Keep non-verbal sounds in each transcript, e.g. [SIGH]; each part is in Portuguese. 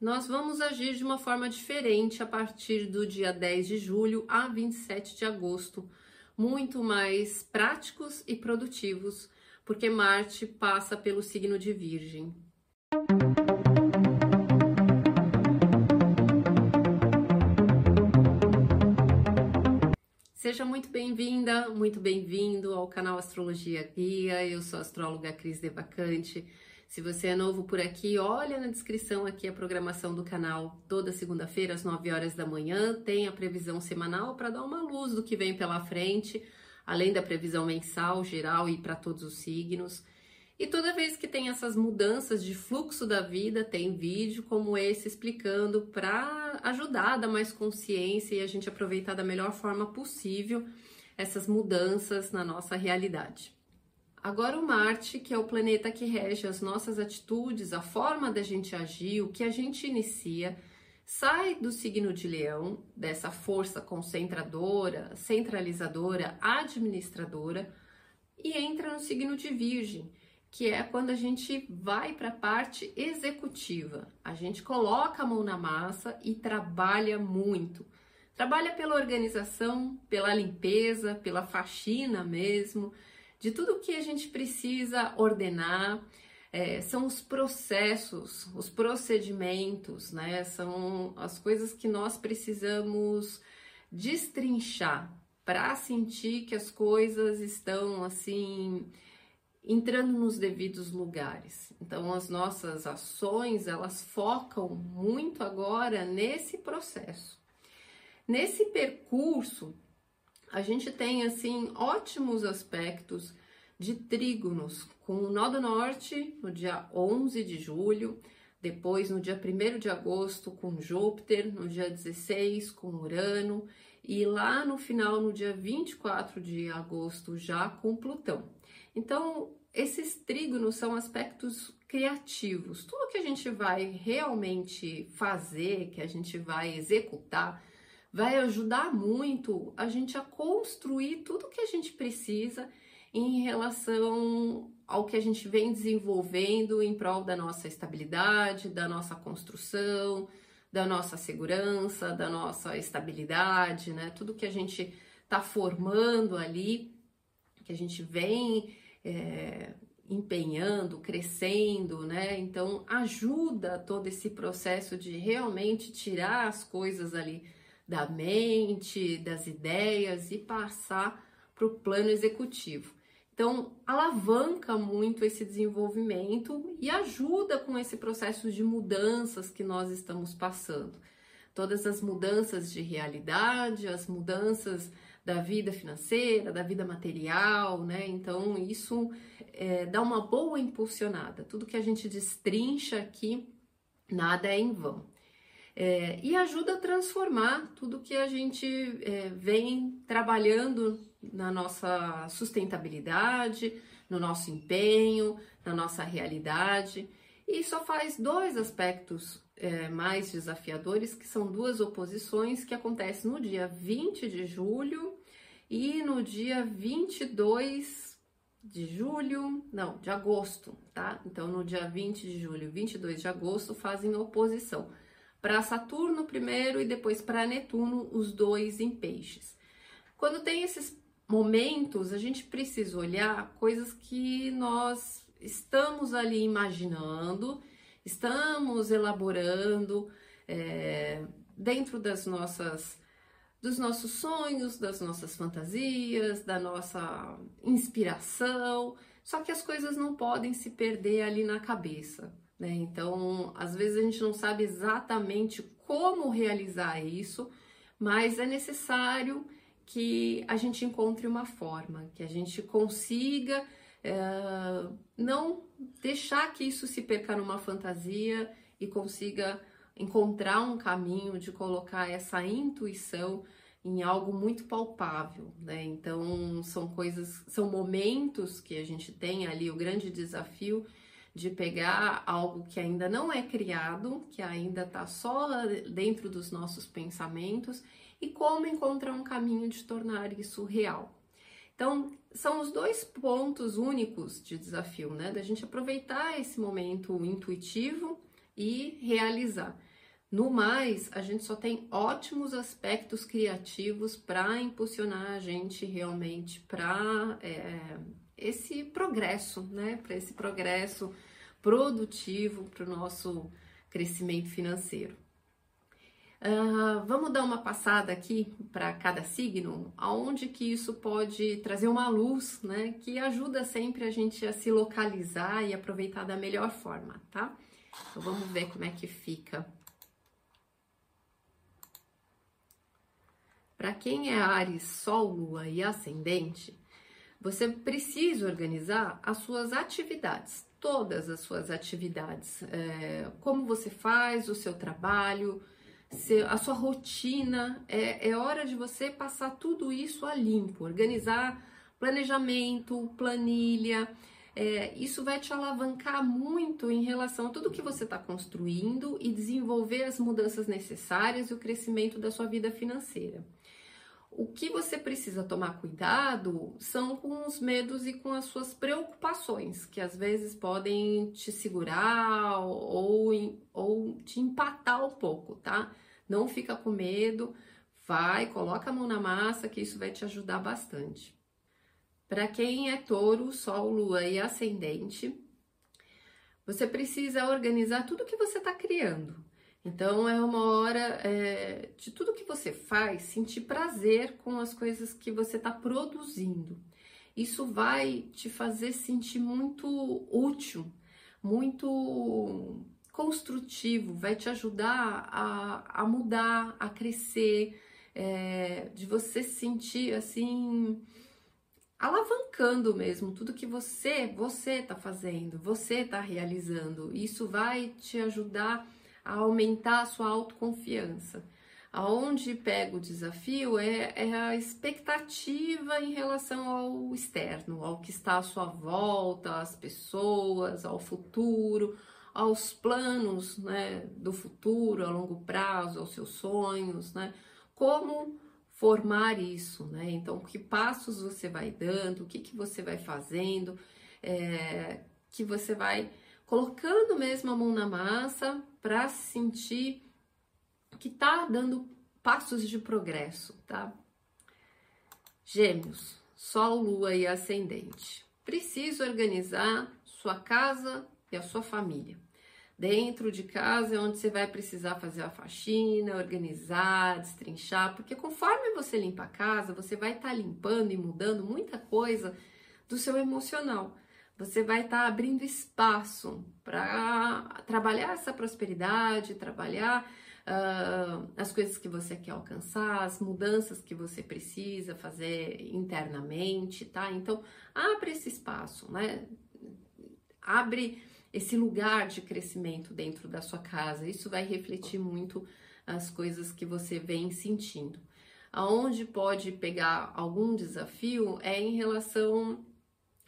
nós vamos agir de uma forma diferente a partir do dia 10 de julho a 27 de agosto, muito mais práticos e produtivos, porque Marte passa pelo signo de Virgem. Seja muito bem-vinda, muito bem-vindo ao canal Astrologia Guia. Eu sou a astróloga Cris Devacante. Se você é novo por aqui, olha na descrição aqui a programação do canal. Toda segunda-feira às 9 horas da manhã tem a previsão semanal para dar uma luz do que vem pela frente, além da previsão mensal, geral e para todos os signos. E toda vez que tem essas mudanças de fluxo da vida, tem vídeo como esse explicando para ajudar a dar mais consciência e a gente aproveitar da melhor forma possível essas mudanças na nossa realidade. Agora o Marte, que é o planeta que rege as nossas atitudes, a forma da gente agir, o que a gente inicia, sai do signo de Leão, dessa força concentradora, centralizadora, administradora, e entra no signo de Virgem, que é quando a gente vai para a parte executiva. A gente coloca a mão na massa e trabalha muito. Trabalha pela organização, pela limpeza, pela faxina mesmo, de tudo que a gente precisa ordenar. É, são os processos, os procedimentos, né? São as coisas que nós precisamos destrinchar para sentir que as coisas estão assim entrando nos devidos lugares. Então as nossas ações, elas focam muito agora nesse processo. Nesse percurso, a gente tem assim ótimos aspectos de trígonos com o nó do norte no dia 11 de julho, depois no dia 1 de agosto com Júpiter, no dia 16 com Urano e lá no final, no dia 24 de agosto, já com Plutão. Então, esses trígonos são aspectos criativos. Tudo que a gente vai realmente fazer, que a gente vai executar, vai ajudar muito a gente a construir tudo que a gente precisa em relação ao que a gente vem desenvolvendo em prol da nossa estabilidade, da nossa construção, da nossa segurança, da nossa estabilidade, né? Tudo que a gente está formando ali, que a gente vem é, empenhando, crescendo, né? Então ajuda todo esse processo de realmente tirar as coisas ali da mente, das ideias e passar para o plano executivo. Então, alavanca muito esse desenvolvimento e ajuda com esse processo de mudanças que nós estamos passando. Todas as mudanças de realidade, as mudanças da vida financeira, da vida material, né? Então, isso é, dá uma boa impulsionada. Tudo que a gente destrincha aqui, nada é em vão. É, e ajuda a transformar tudo que a gente é, vem trabalhando na nossa sustentabilidade, no nosso empenho, na nossa realidade. E só faz dois aspectos é, mais desafiadores, que são duas oposições que acontecem no dia 20 de julho e no dia 22 de julho, não, de agosto, tá? Então, no dia 20 de julho e 22 de agosto fazem oposição para Saturno primeiro e depois para Netuno, os dois em peixes. Quando tem esses momentos, a gente precisa olhar coisas que nós estamos ali imaginando, estamos elaborando é, dentro das nossas dos nossos sonhos, das nossas fantasias, da nossa inspiração. Só que as coisas não podem se perder ali na cabeça, né? Então, às vezes a gente não sabe exatamente como realizar isso, mas é necessário que a gente encontre uma forma, que a gente consiga é, não deixar que isso se perca numa fantasia e consiga encontrar um caminho de colocar essa intuição em algo muito palpável, né? Então são coisas, são momentos que a gente tem ali o grande desafio de pegar algo que ainda não é criado, que ainda está só dentro dos nossos pensamentos e como encontrar um caminho de tornar isso real. Então, são os dois pontos únicos de desafio, né? Da gente aproveitar esse momento intuitivo e realizar. No mais, a gente só tem ótimos aspectos criativos para impulsionar a gente realmente para é, esse progresso, né? Para esse progresso produtivo para o nosso crescimento financeiro. Uh, vamos dar uma passada aqui para cada signo, aonde que isso pode trazer uma luz, né? Que ajuda sempre a gente a se localizar e aproveitar da melhor forma, tá? Então vamos ver como é que fica. Para quem é Ares, Sol, Lua e Ascendente, você precisa organizar as suas atividades, todas as suas atividades, é, como você faz o seu trabalho, a sua rotina, é, é hora de você passar tudo isso a limpo, organizar planejamento, planilha. É, isso vai te alavancar muito em relação a tudo que você está construindo e desenvolver as mudanças necessárias e o crescimento da sua vida financeira. O que você precisa tomar cuidado são com os medos e com as suas preocupações, que às vezes podem te segurar ou, ou te empatar um pouco, tá? Não fica com medo, vai, coloca a mão na massa, que isso vai te ajudar bastante. Para quem é touro, sol, lua e ascendente, você precisa organizar tudo que você está criando. Então é uma hora é, de tudo que você faz, sentir prazer com as coisas que você está produzindo. Isso vai te fazer sentir muito útil, muito construtivo, vai te ajudar a, a mudar, a crescer, é, de você sentir assim alavancando mesmo tudo que você você está fazendo, você está realizando. Isso vai te ajudar a aumentar a sua autoconfiança. Aonde pega o desafio é, é, a expectativa em relação ao externo, ao que está à sua volta, às pessoas, ao futuro, aos planos né, do futuro, a longo prazo, aos seus sonhos, né? Como formar isso, né? Então, que passos você vai dando, o que, que você vai fazendo, é, que você vai colocando mesmo a mão na massa para sentir que tá dando passos de progresso, tá? Gêmeos, Sol, Lua e Ascendente. Precisa organizar sua casa e a sua família. Dentro de casa é onde você vai precisar fazer a faxina, organizar, destrinchar, porque conforme você limpa a casa, você vai estar tá limpando e mudando muita coisa do seu emocional você vai estar tá abrindo espaço para trabalhar essa prosperidade, trabalhar uh, as coisas que você quer alcançar, as mudanças que você precisa fazer internamente, tá? Então, abre esse espaço, né? Abre esse lugar de crescimento dentro da sua casa. Isso vai refletir muito as coisas que você vem sentindo. Aonde pode pegar algum desafio é em relação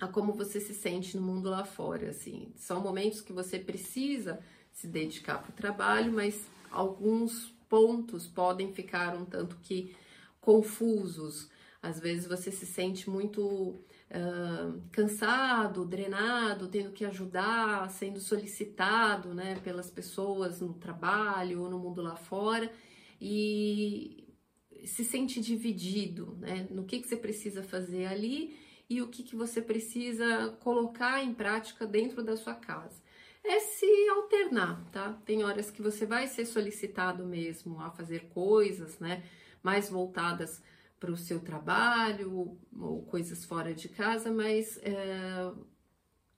a como você se sente no mundo lá fora, assim. São momentos que você precisa se dedicar para o trabalho, mas alguns pontos podem ficar um tanto que confusos. Às vezes você se sente muito uh, cansado, drenado, tendo que ajudar, sendo solicitado, né, pelas pessoas no trabalho ou no mundo lá fora e se sente dividido, né, no que, que você precisa fazer ali e o que, que você precisa colocar em prática dentro da sua casa. É se alternar, tá? Tem horas que você vai ser solicitado mesmo a fazer coisas, né, mais voltadas para o seu trabalho ou coisas fora de casa, mas é,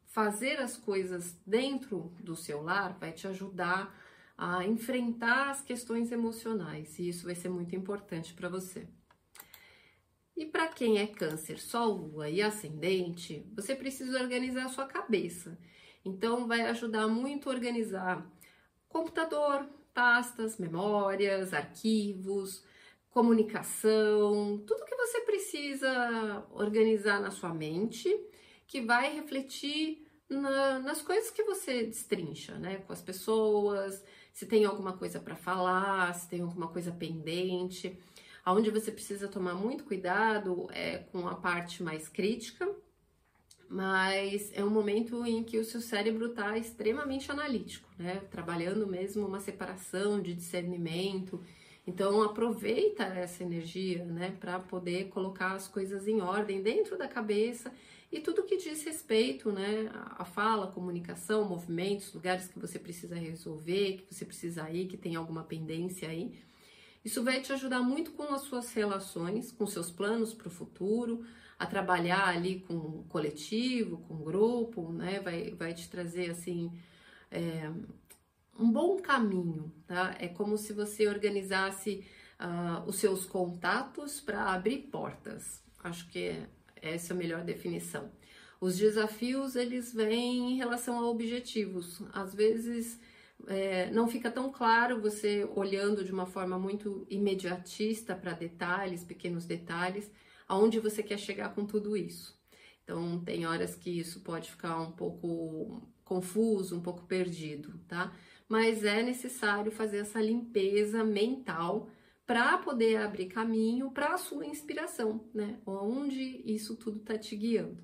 fazer as coisas dentro do seu lar vai te ajudar a enfrentar as questões emocionais e isso vai ser muito importante para você. E para quem é câncer, sol, lua e ascendente, você precisa organizar a sua cabeça. Então vai ajudar muito a organizar computador, pastas, memórias, arquivos, comunicação, tudo que você precisa organizar na sua mente, que vai refletir na, nas coisas que você destrincha, né? Com as pessoas, se tem alguma coisa para falar, se tem alguma coisa pendente. Onde você precisa tomar muito cuidado é com a parte mais crítica, mas é um momento em que o seu cérebro está extremamente analítico, né? Trabalhando mesmo uma separação de discernimento. Então aproveita essa energia, né, para poder colocar as coisas em ordem dentro da cabeça e tudo que diz respeito, né, a fala, comunicação, movimentos, lugares que você precisa resolver, que você precisa ir, que tem alguma pendência aí. Isso vai te ajudar muito com as suas relações, com seus planos para o futuro, a trabalhar ali com o coletivo, com o grupo, né? Vai, vai te trazer assim é, um bom caminho, tá? É como se você organizasse uh, os seus contatos para abrir portas. Acho que é, essa é a melhor definição. Os desafios eles vêm em relação a objetivos. Às vezes é, não fica tão claro você olhando de uma forma muito imediatista para detalhes, pequenos detalhes, aonde você quer chegar com tudo isso. Então, tem horas que isso pode ficar um pouco confuso, um pouco perdido, tá? Mas é necessário fazer essa limpeza mental para poder abrir caminho para a sua inspiração, né? Onde isso tudo está te guiando.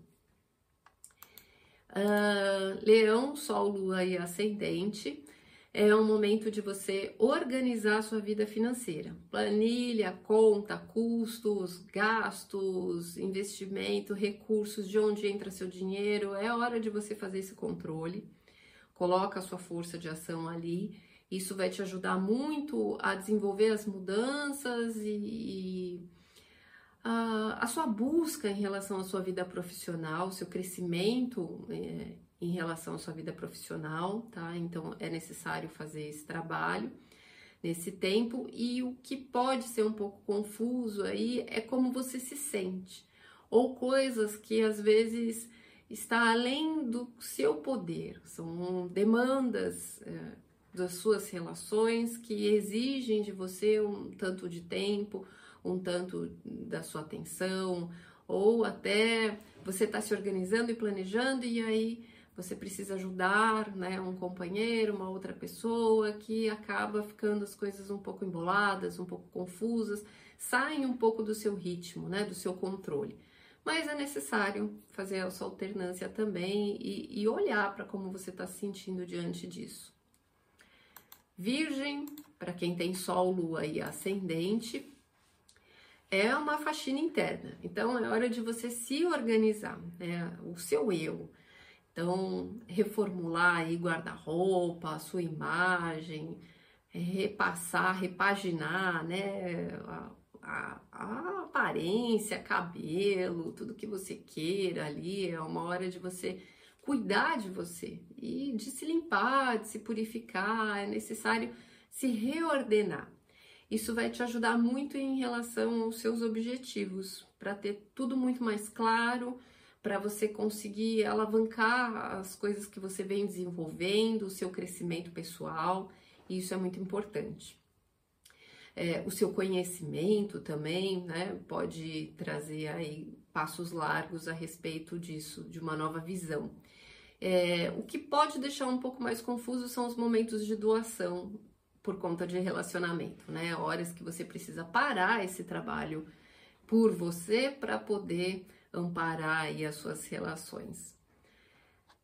Uh, leão, Sol, Lua e Ascendente é um momento de você organizar a sua vida financeira. Planilha, conta, custos, gastos, investimento, recursos, de onde entra seu dinheiro. É hora de você fazer esse controle. Coloca a sua força de ação ali. Isso vai te ajudar muito a desenvolver as mudanças e, e a, a, sua busca em relação à sua vida profissional, seu crescimento. É, em relação à sua vida profissional, tá? Então é necessário fazer esse trabalho nesse tempo. E o que pode ser um pouco confuso aí é como você se sente. Ou coisas que às vezes está além do seu poder, são demandas é, das suas relações que exigem de você um tanto de tempo, um tanto da sua atenção, ou até você está se organizando e planejando e aí você precisa ajudar, né, um companheiro, uma outra pessoa que acaba ficando as coisas um pouco emboladas, um pouco confusas, saem um pouco do seu ritmo, né, do seu controle. Mas é necessário fazer essa alternância também e, e olhar para como você está se sentindo diante disso. Virgem, para quem tem Sol, Lua e Ascendente, é uma faxina interna. Então é hora de você se organizar, né? O seu eu, então, reformular aí guarda-roupa, sua imagem, é, repassar, repaginar, né? A, a, a, aparência, cabelo, tudo que você queira ali, é uma hora de você cuidar de você e de se limpar, de se purificar, é necessário se reordenar. Isso vai te ajudar muito em relação aos seus objetivos, para ter tudo muito mais claro, para você conseguir alavancar as coisas que você vem desenvolvendo, o seu crescimento pessoal, e isso é muito importante. É, o seu conhecimento também, né, pode trazer aí passos largos a respeito disso, de uma nova visão. É, o que pode deixar um pouco mais confuso são os momentos de doação por conta de relacionamento, né? Horas que você precisa parar esse trabalho por você para poder amparar aí as suas relações.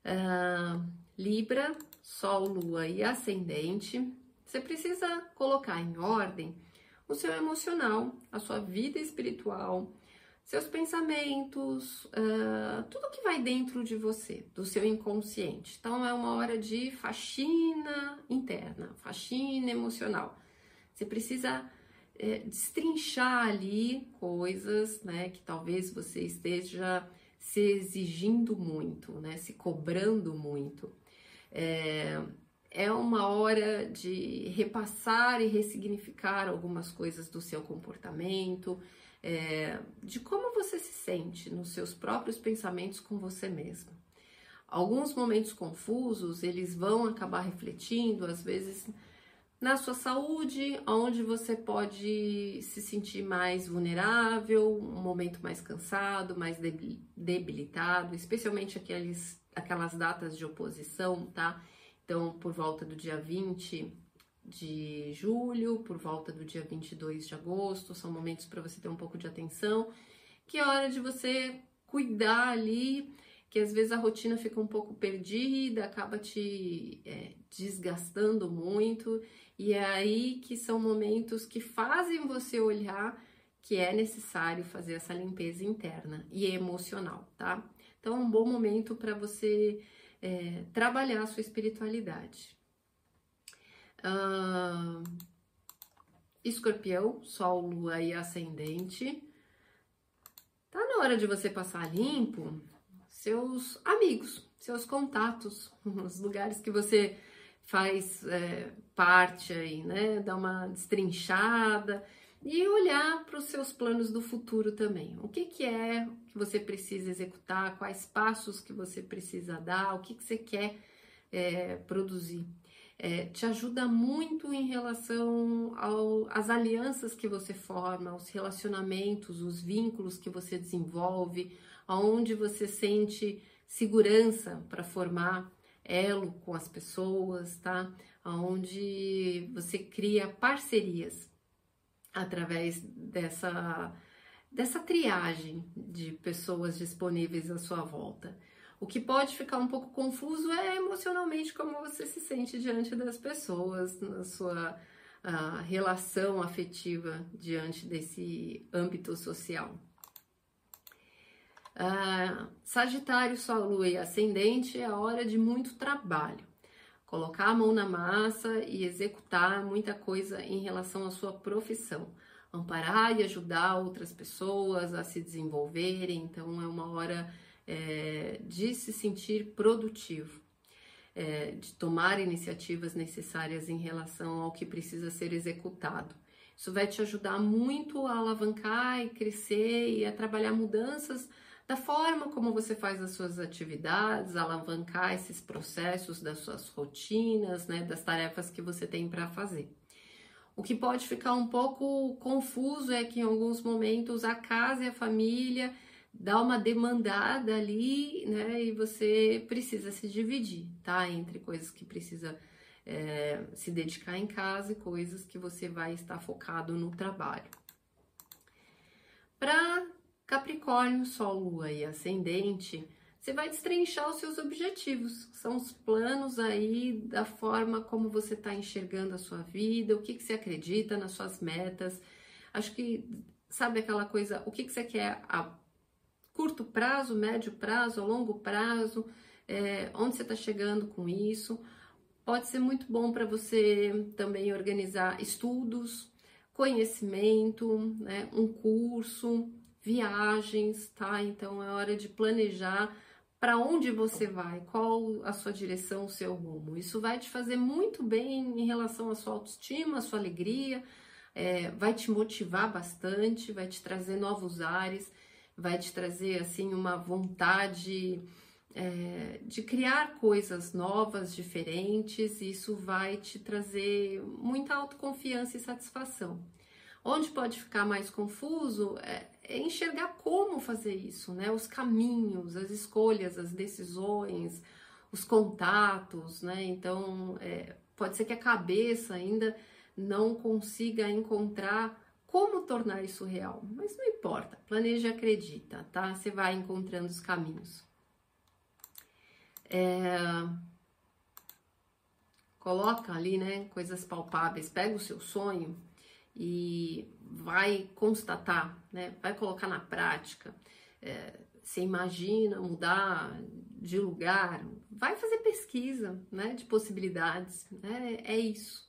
Uh, Libra, Sol, Lua e Ascendente, você precisa colocar em ordem o seu emocional, a sua vida espiritual, seus pensamentos, uh, tudo que vai dentro de você, do seu inconsciente. Então é uma hora de faxina interna, faxina emocional. Você precisa é, destrinchar ali coisas, né, que talvez você esteja se exigindo muito, né, se cobrando muito. É, é uma hora de repassar e ressignificar algumas coisas do seu comportamento, é, de como você se sente nos seus próprios pensamentos com você mesmo. Alguns momentos confusos, eles vão acabar refletindo, às vezes, na sua saúde, onde você pode se sentir mais vulnerável, um momento mais cansado, mais debilitado, especialmente aqueles, aquelas datas de oposição, tá? Então, por volta do dia 20 de julho, por volta do dia 22 de agosto, são momentos para você ter um pouco de atenção, que é hora de você cuidar ali que às vezes a rotina fica um pouco perdida, acaba te é, desgastando muito, e é aí que são momentos que fazem você olhar que é necessário fazer essa limpeza interna e emocional, tá? Então é um bom momento para você é, trabalhar a sua espiritualidade. Uh, escorpião, Sol, Lua e Ascendente. Tá na hora de você passar limpo seus amigos, seus contatos, [LAUGHS] os lugares que você faz é, parte aí, né? Dar uma destrinchada e olhar para os seus planos do futuro também. O que, que é que você precisa executar, quais passos que você precisa dar, o que, que você quer é, produzir. É, te ajuda muito em relação às alianças que você forma, aos relacionamentos, os vínculos que você desenvolve, aonde você sente segurança para formar elo com as pessoas, tá? Aonde você cria parcerias através dessa dessa triagem de pessoas disponíveis à sua volta. O que pode ficar um pouco confuso é emocionalmente como você se sente diante das pessoas, na sua relação afetiva diante desse âmbito social. Uh, sagitário, Sol, Lua e Ascendente é a hora de muito trabalho. Colocar a mão na massa e executar muita coisa em relação à sua profissão. Amparar e ajudar outras pessoas a se desenvolverem. Então, é uma hora é, de se sentir produtivo, é, de tomar iniciativas necessárias em relação ao que precisa ser executado. Isso vai te ajudar muito a alavancar e crescer e a trabalhar mudanças da forma como você faz as suas atividades, alavancar esses processos das suas rotinas, né, das tarefas que você tem para fazer. O que pode ficar um pouco confuso é que em alguns momentos a casa e a família dá uma demandada ali, né, e você precisa se dividir, tá, entre coisas que precisa é, se dedicar em casa e coisas que você vai estar focado no trabalho. Para Capricórnio, Sol, Lua e Ascendente, você vai destrinchar os seus objetivos. São os planos aí da forma como você está enxergando a sua vida, o que, que você acredita nas suas metas. Acho que, sabe aquela coisa, o que, que você quer a curto prazo, médio prazo, longo prazo, é, onde você está chegando com isso. Pode ser muito bom para você também organizar estudos, conhecimento, né, um curso, viagens, tá? Então é hora de planejar para onde você vai, qual a sua direção, o seu rumo. Isso vai te fazer muito bem em relação à sua autoestima, à sua alegria, é, vai te motivar bastante, vai te trazer novos ares, vai te trazer assim uma vontade é, de criar coisas novas, diferentes. Isso vai te trazer muita autoconfiança e satisfação. Onde pode ficar mais confuso é, é enxergar como fazer isso, né? Os caminhos, as escolhas, as decisões, os contatos, né? Então, é, pode ser que a cabeça ainda não consiga encontrar como tornar isso real, mas não importa, planeja e acredita, tá? Você vai encontrando os caminhos. É... Coloca ali, né, coisas palpáveis, pega o seu sonho e vai constatar, né? vai colocar na prática. É, você imagina mudar de lugar, vai fazer pesquisa né, de possibilidades, né? é isso.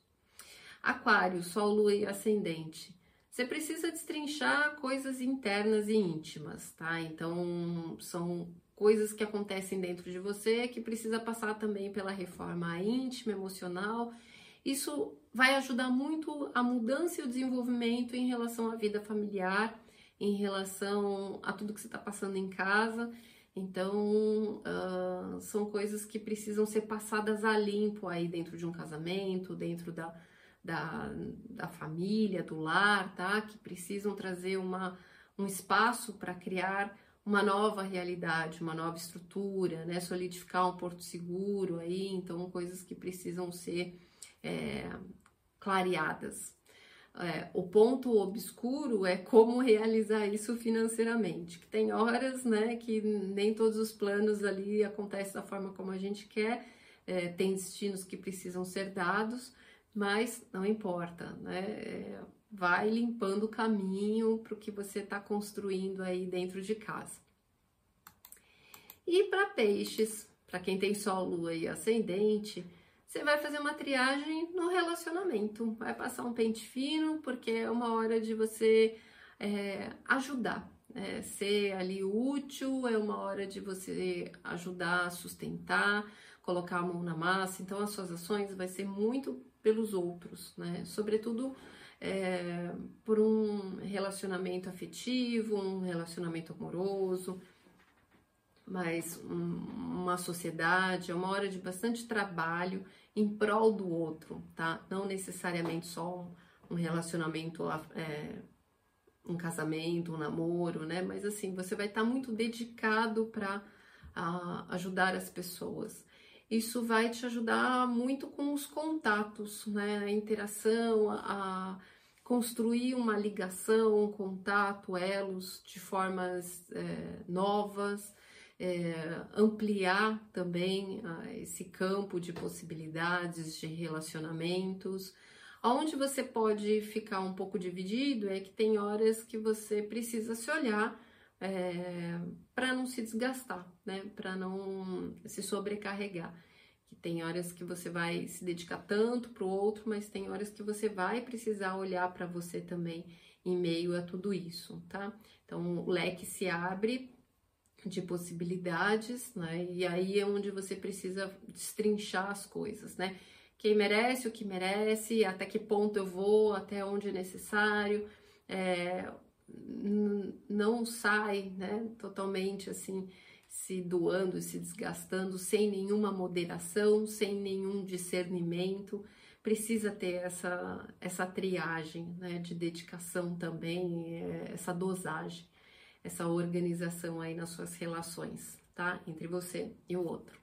Aquário, Sol, Lua e Ascendente. Você precisa destrinchar coisas internas e íntimas, tá? Então, são coisas que acontecem dentro de você que precisa passar também pela reforma íntima, emocional isso vai ajudar muito a mudança e o desenvolvimento em relação à vida familiar, em relação a tudo que você está passando em casa. Então, uh, são coisas que precisam ser passadas a limpo aí dentro de um casamento, dentro da, da, da família, do lar, tá? Que precisam trazer uma, um espaço para criar uma nova realidade, uma nova estrutura, né? Solidificar um porto seguro aí, então coisas que precisam ser é, clareadas. é, o ponto obscuro é como realizar isso financeiramente. Que tem horas, né, que nem todos os planos ali acontecem da forma como a gente quer, é, tem destinos que precisam ser dados, mas não importa, né? É, vai limpando o caminho para o que você está construindo aí dentro de casa. E para peixes, para quem tem sol, lua e ascendente, você vai fazer uma triagem no relacionamento. Vai passar um pente fino, porque é uma hora de você é, ajudar, é, ser ali útil, é uma hora de você ajudar sustentar, colocar a mão na massa. Então, as suas ações vai ser muito pelos outros, né? Sobretudo é, por um relacionamento afetivo, um relacionamento amoroso, mas uma sociedade, é uma hora de bastante trabalho em prol do outro, tá? Não necessariamente só um, um relacionamento, é, um casamento, um namoro, né? Mas assim, você vai estar tá muito dedicado para ajudar as pessoas. Isso vai te ajudar muito com os contatos, né? A interação, a, construir uma ligação, um contato, elos de formas é, novas é, ampliar também uh, esse campo de possibilidades de relacionamentos. Onde você pode ficar um pouco dividido é que tem horas que você precisa se olhar é, para não se desgastar, né? Para não se sobrecarregar. Que tem horas que você vai se dedicar tanto para o outro, mas tem horas que você vai precisar olhar para você também em meio a tudo isso, tá? Então o leque se abre de possibilidades, né? E aí é onde você precisa destrinchar as coisas, né? Quem merece, o que merece, até que ponto eu vou, até onde é necessário, é, não sai, né? Totalmente assim, se doando, se desgastando, sem nenhuma moderação, sem nenhum discernimento. Precisa ter essa, essa triagem, né? De dedicação também, é, essa dosagem essa organização aí nas suas relações, tá? Entre você e o outro.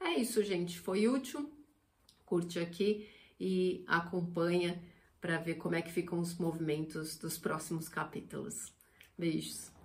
É isso, gente. Foi útil? Curte aqui e acompanha para ver como é que ficam os movimentos dos próximos capítulos. Beijos!